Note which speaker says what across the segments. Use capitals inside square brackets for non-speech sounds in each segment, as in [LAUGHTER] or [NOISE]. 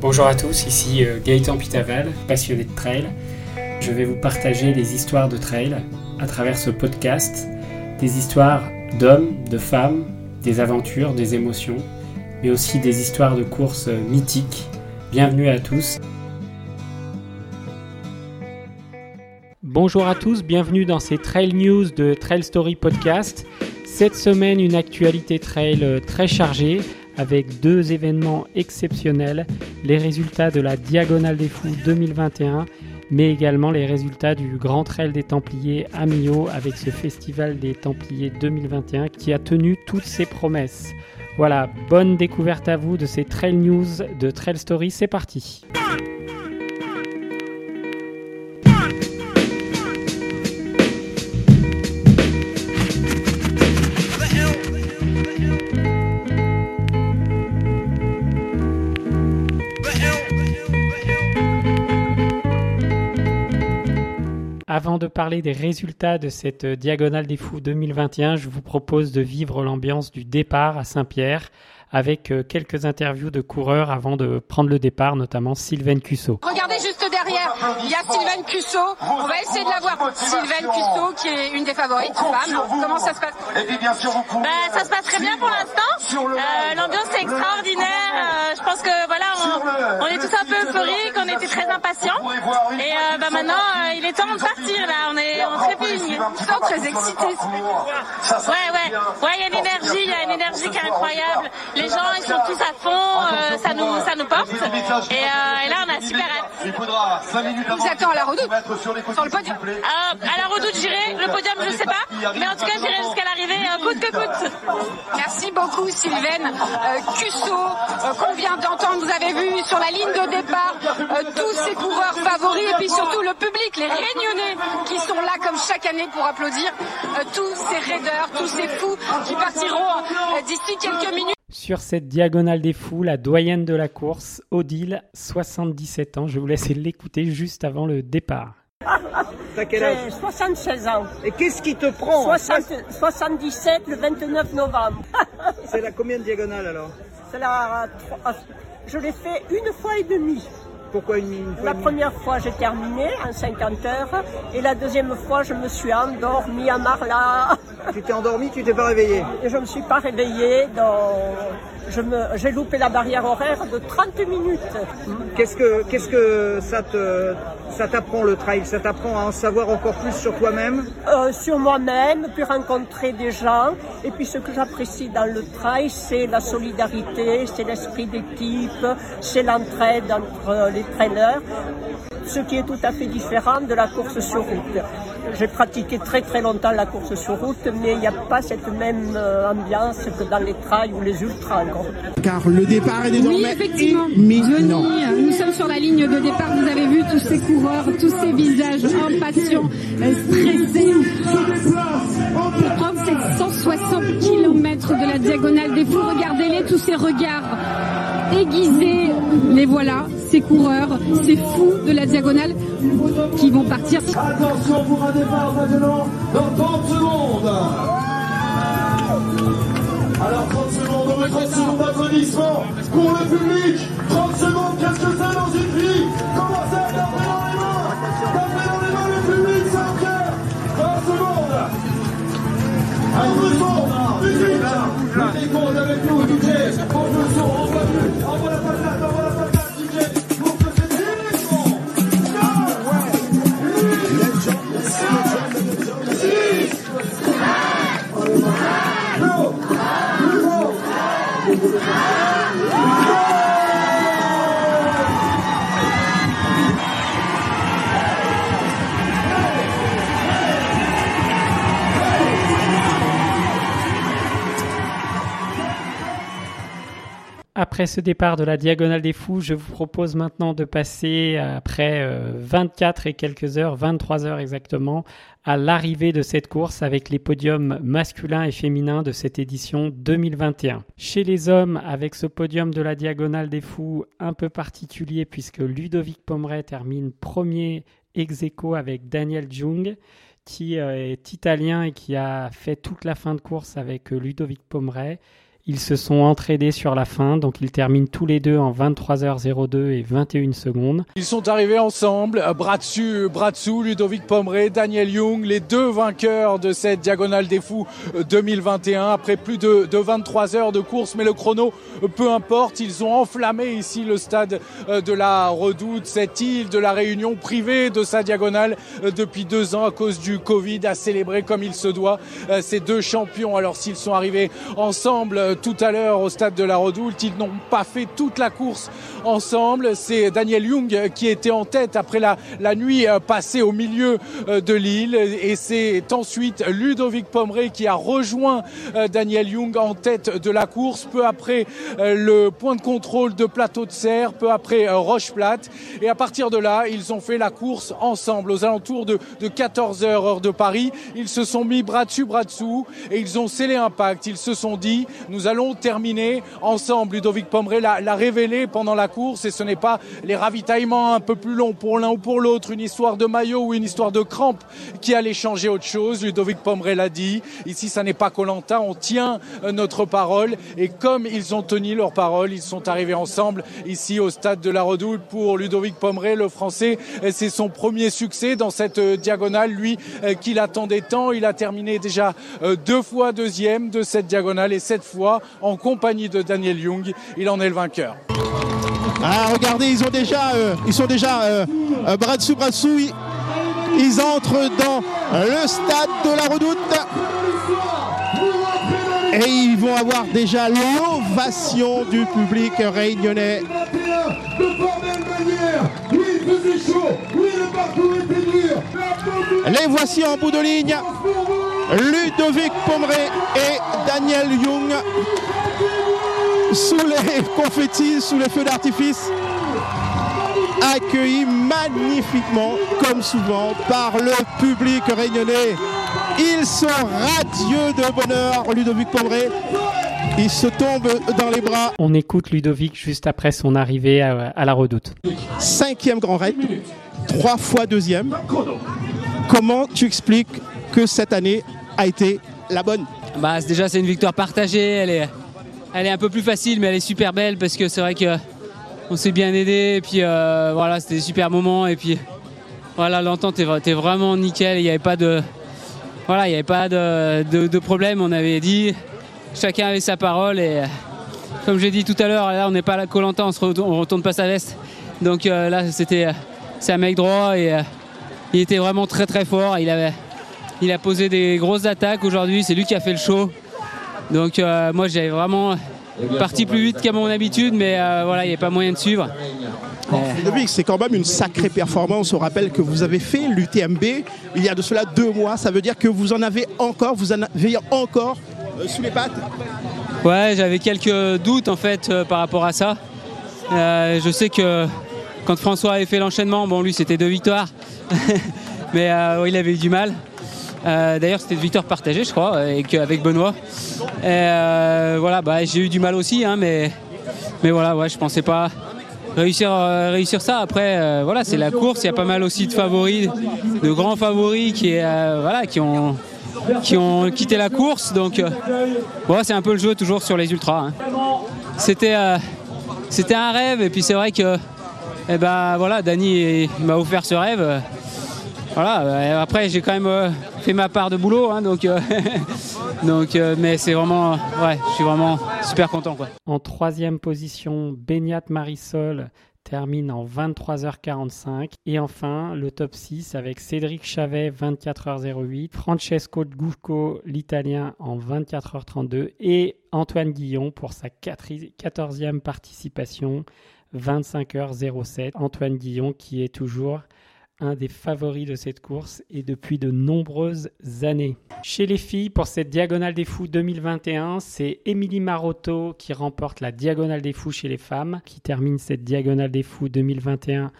Speaker 1: Bonjour à tous, ici euh, Gaëtan Pitaval, passionné de trail. Je vais vous partager des histoires de trail à travers ce podcast, des histoires d'hommes, de femmes, des aventures, des émotions, mais aussi des histoires de courses euh, mythiques. Bienvenue à tous. Bonjour à tous, bienvenue dans ces Trail News de Trail Story Podcast. Cette semaine, une actualité trail euh, très chargée avec deux événements exceptionnels, les résultats de la Diagonale des Fous 2021, mais également les résultats du Grand Trail des Templiers à Millau avec ce festival des Templiers 2021 qui a tenu toutes ses promesses. Voilà, bonne découverte à vous de ces Trail News de Trail Story, c'est parti. De parler des résultats de cette Diagonale des Fous 2021, je vous propose de vivre l'ambiance du départ à Saint-Pierre avec euh, quelques interviews de coureurs avant de prendre le départ, notamment Sylvain Cusso.
Speaker 2: Regardez juste derrière, il y a Sylvain Cusso. On va essayer de la voir. Sylvain Cusso, qui est une des favorites. Comment ça se passe?
Speaker 3: Bah, Ça se passe très bien pour l'instant. Euh, L'ambiance est extraordinaire. Euh, je pense que voilà, on, on, est tous un peu euphoriques, on était très impatients. Et euh, bah, maintenant, il est temps de partir là. On est en trépigne.
Speaker 2: Je très excité.
Speaker 3: Ouais, ouais, ouais. Il y a une énergie, il y a une énergie qui est incroyable les gens ils sont tous à fond, ça nous ça nous porte. Et, et, là on a super hâte.
Speaker 2: Il faudra 5 minutes Vous êtes à la redoute. Sur le podium.
Speaker 3: euh, À la redoute j'irai, le podium je sais pas, mais en tout cas j'irai jusqu'à l'arrivée euh, coûte que coûte.
Speaker 2: Merci beaucoup Sylvaine. Euh, Cusso, euh, qu'on vient d'entendre, vous avez vu sur la ligne de départ tous ces coureurs favoris et puis surtout le public, les réunionnais qui sont là comme chaque année pour applaudir tous ces raiders, tous ces fous qui partiront d'ici quelques minutes.
Speaker 1: Sur cette diagonale des fous, la doyenne de la course, Odile, 77 ans. Je vous laisse l'écouter juste avant le départ.
Speaker 4: T'as quel âge?
Speaker 5: J'ai 76 ans.
Speaker 4: Et qu'est-ce qui te prend
Speaker 5: 60, 77 le 29 novembre.
Speaker 4: C'est la combien de diagonale alors?
Speaker 5: C'est la. Je l'ai fait une fois et demie.
Speaker 4: Pourquoi une, une
Speaker 5: La première fois, j'ai terminé en 50 heures. Et la deuxième fois, je me suis endormie à Marla.
Speaker 4: Tu t'es endormi, tu t'es pas réveillé
Speaker 5: Et je me suis pas réveillée. Je me, j'ai loupé la barrière horaire de 30 minutes.
Speaker 4: Qu'est-ce que, qu'est-ce que ça te, ça t'apprend le trail? Ça t'apprend à en savoir encore plus sur toi-même?
Speaker 5: Euh, Sur moi-même, puis rencontrer des gens. Et puis ce que j'apprécie dans le trail, c'est la solidarité, c'est l'esprit d'équipe, c'est l'entraide entre les traîneurs. Ce qui est tout à fait différent de la course sur route. J'ai pratiqué très très longtemps la course sur route, mais il n'y a pas cette même euh, ambiance que dans les trails ou les ultras.
Speaker 6: Car le départ est désormais
Speaker 7: oui, effectivement. Johnny, nous sommes sur la ligne de départ. Vous avez vu tous ces coureurs, tous ces visages impatients, stressés. Pourtant, c'est 160 km de la diagonale des fous. Regardez-les, tous ces regards aiguisés. Les voilà, ces coureurs, ces fous de la diagonale qui vont partir.
Speaker 8: Attention pour un départ maintenant dans 30 secondes. Alors 30 secondes, on met 30 secondes d'applaudissements pour le public. 30 secondes, qu'est-ce que ça dans une vie? Commencez à taper dans les mains? Taper dans les mains le public, c'est un cœur. 20 secondes. Un peu de son Musique On on la patate, la
Speaker 1: Après ce départ de la Diagonale des Fous, je vous propose maintenant de passer, après 24 et quelques heures, 23 heures exactement, à l'arrivée de cette course avec les podiums masculins et féminins de cette édition 2021. Chez les hommes, avec ce podium de la Diagonale des Fous un peu particulier puisque Ludovic Pomeray termine premier ex aequo avec Daniel Jung qui est italien et qui a fait toute la fin de course avec Ludovic Pomeray. Ils se sont entraînés sur la fin, donc ils terminent tous les deux en 23h02 et 21 secondes.
Speaker 9: Ils sont arrivés ensemble, bras dessus, bras dessous, Ludovic Pomeray, Daniel Young, les deux vainqueurs de cette Diagonale des Fous 2021, après plus de, de 23 heures de course, mais le chrono, peu importe, ils ont enflammé ici le stade de la Redoute, cette île de la Réunion privée de sa diagonale depuis deux ans à cause du Covid, à célébrer comme il se doit ces deux champions. Alors s'ils sont arrivés ensemble tout à l'heure au stade de la Redoute. Ils n'ont pas fait toute la course ensemble. C'est Daniel Young qui était en tête après la, nuit euh, passée au milieu euh, de l'île. Et c'est ensuite Ludovic Pomeray qui a rejoint euh, Daniel Young en tête de la course. Peu après le point de contrôle de Plateau de Serre, peu après Roche Plate. Et à partir de là, ils ont fait la course ensemble aux alentours de, de 14 heures heure de Paris. Ils se sont mis bras dessus, bras dessous et ils ont scellé un pacte. Ils se sont dit, nous allons terminer ensemble. Ludovic Pomeray l'a révélé pendant la course et ce n'est pas les ravitaillements un peu plus longs pour l'un ou pour l'autre, une histoire de maillot ou une histoire de crampe qui allait changer autre chose. Ludovic Pomeray l'a dit. Ici, ça n'est pas Colanta. On tient euh, notre parole et comme ils ont tenu leur parole, ils sont arrivés ensemble ici au stade de la Redoute pour Ludovic Pomeray, le Français. C'est son premier succès dans cette euh, diagonale, lui euh, qui l'attendait tant. Il a terminé déjà deux fois deuxième de cette diagonale et cette fois en compagnie de Daniel Young. Il en est le vainqueur.
Speaker 6: Ah, regardez, ils, ont déjà, euh, ils sont déjà euh, euh, bras dessous, bras dessous. Ils, ils entrent dans le stade de la Redoute. Et ils vont avoir déjà l'ovation du public réunionnais. Les voici en bout de ligne. Ludovic Pomeray et Daniel Young sous les [LAUGHS] confettis, sous les feux d'artifice, accueillis magnifiquement, comme souvent, par le public réunionnais. Ils sont radieux de bonheur, Ludovic Pomeray. Il se tombe dans les bras.
Speaker 1: On écoute Ludovic juste après son arrivée à, à la redoute.
Speaker 6: Cinquième grand raid, trois fois deuxième. Comment tu expliques que cette année a été la bonne
Speaker 10: bah, Déjà, c'est une victoire partagée. Elle est, elle est un peu plus facile, mais elle est super belle parce que c'est vrai que on s'est bien aidé. Et puis euh, voilà, c'était des super moments. Et puis voilà, l'entente était vraiment nickel. Il n'y avait pas de, voilà, il n'y avait pas de, de, problème. On avait dit, chacun avait sa parole. Et comme j'ai dit tout à l'heure, là, on n'est pas à la on ne retourne pas sa veste. Donc euh, là, c'était, c'est un mec droit et euh, il était vraiment très très fort. Il avait, il a posé des grosses attaques aujourd'hui. C'est lui qui a fait le show. Donc euh, moi j'avais vraiment parti plus vite qu'à mon habitude, mais euh, voilà, il n'y avait pas moyen de suivre.
Speaker 6: c'est quand même une sacrée performance. On rappelle que vous avez fait l'UTMB il y a de cela deux mois. Ça veut dire que vous en avez encore, vous en avez encore euh, sous les pattes?
Speaker 10: Ouais, j'avais quelques doutes en fait par rapport à ça. je sais que quand François avait fait l'enchaînement, bon lui c'était deux victoires, [LAUGHS] mais il avait eu du mal. Euh, d'ailleurs, c'était une victoire partagée, je crois, avec, Benoît. Euh, voilà, bah, j'ai eu du mal aussi, hein, mais, mais voilà, je pensais pas réussir, euh, ça. Après, voilà, c'est la course. Il y a pas mal aussi de favoris, de grands favoris qui, ont qui ont quitté la course. Donc, c'est un peu le jeu toujours sur les ultras. Hein. C'était, c'était un rêve. Et puis c'est vrai que, eh ben, voilà, Dany m'a offert ce rêve voilà, euh, après j'ai quand même euh, fait ma part de boulot, hein, donc, euh, [LAUGHS] donc mais c'est vraiment, ouais, je suis vraiment super content. Quoi.
Speaker 1: En troisième position, Beignat Marisol termine en 23h45. Et enfin, le top 6 avec Cédric Chavet, 24h08, Francesco Gucco, l'italien, en 24h32, et Antoine Guillon pour sa 14e participation, 25h07. Antoine Guillon qui est toujours un des favoris de cette course et depuis de nombreuses années. Chez les filles, pour cette Diagonale des Fous 2021, c'est Émilie Marotto qui remporte la Diagonale des Fous chez les femmes, qui termine cette Diagonale des Fous 2021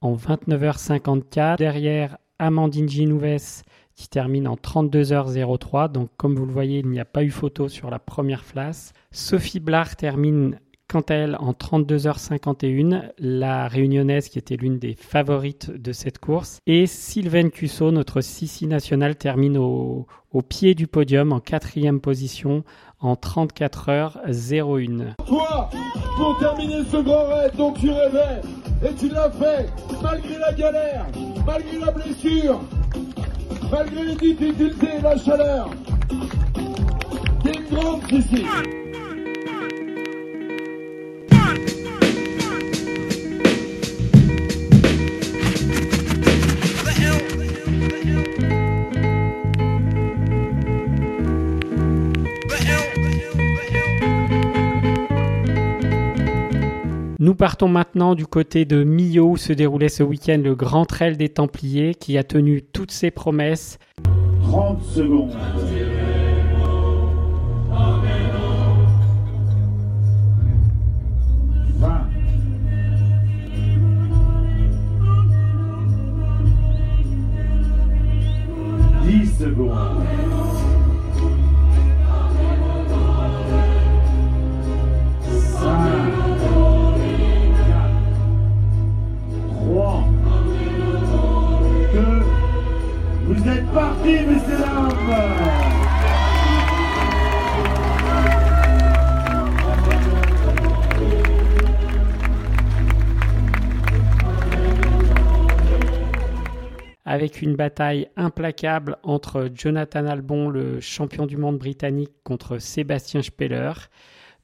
Speaker 1: en 29h54. Derrière, Amandine Ginouves qui termine en 32h03. Donc comme vous le voyez, il n'y a pas eu photo sur la première place. Sophie Blard termine quant à elle en 32h51, la réunionnaise qui était l'une des favorites de cette course. Et Sylvain Cusso, notre Sissi national, termine au, pied du podium en quatrième position en 34h01.
Speaker 8: Toi, pour terminer ce grand raid dont tu rêvais, et tu l'as fait, malgré la galère, malgré la blessure, malgré les difficultés et la chaleur.
Speaker 1: Nous partons maintenant du côté de Millau où se déroulait ce week-end le Grand Trail des Templiers qui a tenu toutes ses promesses.
Speaker 8: 30 secondes. Secondes. Vous êtes partis, messieurs dames
Speaker 1: avec une bataille implacable entre Jonathan Albon, le champion du monde britannique, contre Sébastien Speller.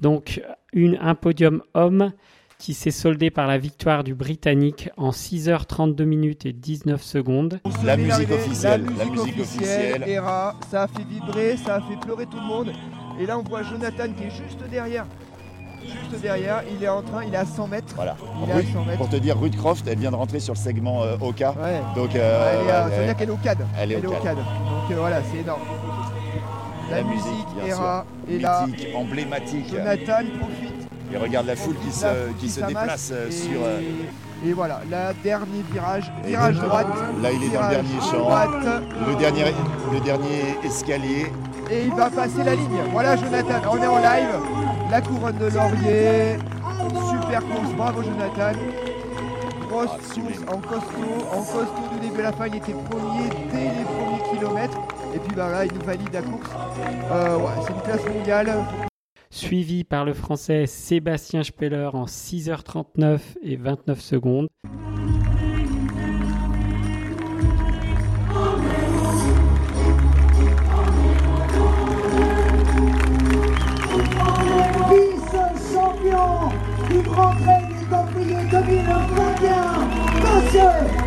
Speaker 1: Donc une, un podium homme qui s'est soldé par la victoire du Britannique en 6h32 minutes et 19 secondes.
Speaker 11: La musique officielle,
Speaker 12: la
Speaker 11: la
Speaker 12: musique
Speaker 11: musique
Speaker 12: officielle,
Speaker 11: officielle.
Speaker 12: ERA, ça a fait vibrer, ça a fait pleurer tout le monde. Et là on voit Jonathan qui est juste derrière. Juste derrière, il est en train, il est à 100 mètres.
Speaker 11: Voilà.
Speaker 12: Il est à
Speaker 11: Ruth-
Speaker 12: 100 mètres.
Speaker 11: pour te dire, Ruth Croft, elle vient de rentrer sur le segment euh, Oka.
Speaker 12: Ouais.
Speaker 11: Donc, euh,
Speaker 12: elle est, ça veut dire qu'elle est au CAD.
Speaker 11: Elle est au
Speaker 12: au
Speaker 11: CAD.
Speaker 12: CAD. Donc euh, voilà, c'est énorme. La,
Speaker 11: La
Speaker 12: musique,
Speaker 11: musique,
Speaker 12: ERA, est là.
Speaker 11: Mythique, emblématique.
Speaker 12: Jonathan profite.
Speaker 11: Et regarde la foule qui se, qui se déplace euh,
Speaker 12: et-
Speaker 11: sur. euh,
Speaker 12: Et voilà, la dernier virage, virage droite.
Speaker 11: Là, il est dans le dernier champ.
Speaker 12: droite.
Speaker 11: Le dernier, le dernier escalier.
Speaker 12: Et il va passer la ligne. Voilà Jonathan, on est en live. La couronne de laurier. Super course, bravo Jonathan. Grosse
Speaker 11: Ah,
Speaker 12: course en costaud, en costaud du début à la fin, il était premier dès les premiers kilomètres. Et puis bah là, il nous valide la course. Euh, ouais, c'est une classe mondiale.
Speaker 1: Suivi par le français Sébastien Speller en 6h39 et 29 secondes.
Speaker 13: Vice-champion du Grand Trail des Templiers 2021, Monsieur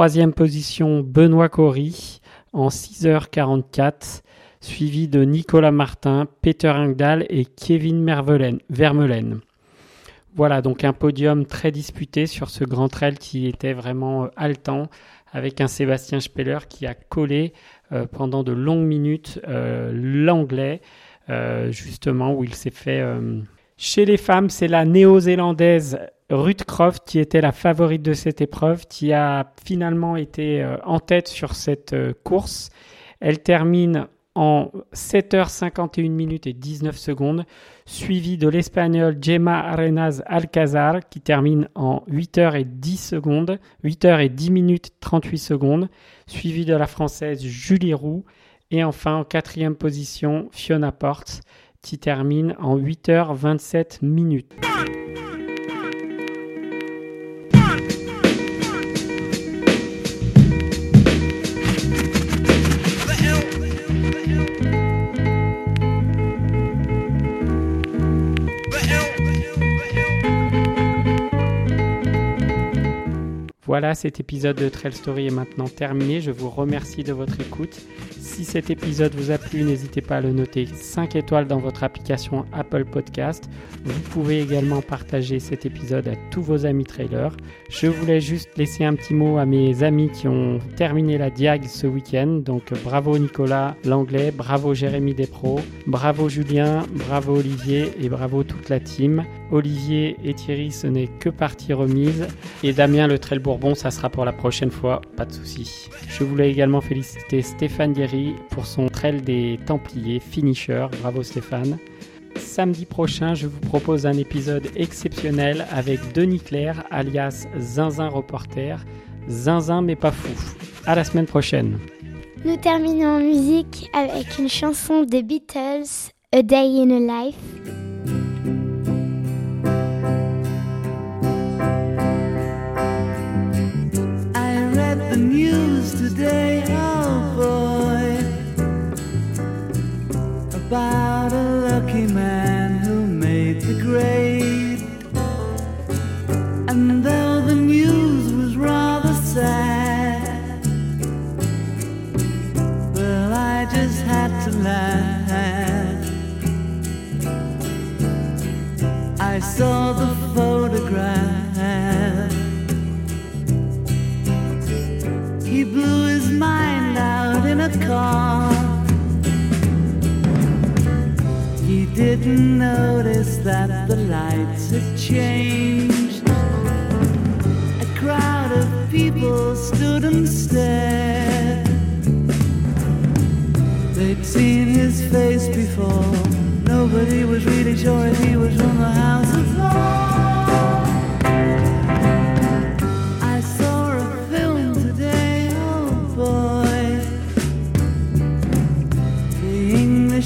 Speaker 1: Troisième position, Benoît Cory en 6h44, suivi de Nicolas Martin, Peter Engdahl et Kevin Vermeulen. Voilà donc un podium très disputé sur ce grand trail qui était vraiment euh, haletant, avec un Sébastien Speller qui a collé euh, pendant de longues minutes euh, l'anglais, justement où il s'est fait... Chez les femmes, c'est la néo-zélandaise Ruth Croft qui était la favorite de cette épreuve, qui a finalement été euh, en tête sur cette euh, course. Elle termine en 7h51 minutes et 19 secondes, suivie de l'espagnol Gemma Arenas Alcazar qui termine en 8h et 10 secondes, 8h et 10 minutes 38 secondes, suivie de la française Julie Roux et enfin en quatrième position Fiona Porte qui termine en 8h27 minutes. Voilà, cet épisode de Trail Story est maintenant terminé. Je vous remercie de votre écoute. Si cet épisode vous a plu, n'hésitez pas à le noter 5 étoiles dans votre application Apple Podcast. Vous pouvez également partager cet épisode à tous vos amis trailers. Je voulais juste laisser un petit mot à mes amis qui ont terminé la Diag ce week-end. Donc bravo Nicolas Langlais, bravo Jérémy Despros, bravo Julien, bravo Olivier et bravo toute la team. Olivier et Thierry, ce n'est que partie remise. Et Damien le Trail Bourbon, ça sera pour la prochaine fois, pas de souci. Je voulais également féliciter Stéphane Dierry pour son trail des Templiers finisher. Bravo Stéphane. Samedi prochain, je vous propose un épisode exceptionnel avec Denis Claire, alias Zinzin Reporter. Zinzin mais pas fou. À la semaine prochaine.
Speaker 14: Nous terminons en musique avec une chanson des Beatles, A Day in a Life.
Speaker 15: His mind out in a car. He didn't notice that the lights had changed. A crowd of people stood and stared. They'd seen his face before. Nobody was really sure if he was from the House of Lords.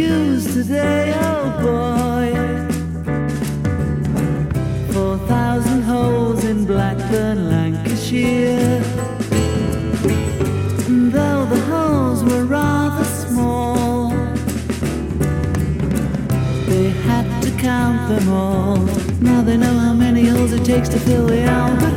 Speaker 15: News today, oh boy. Four thousand holes in Blackburn, Lancashire. And though the holes were rather small, they had to count them all. Now they know how many holes it takes to fill the Albert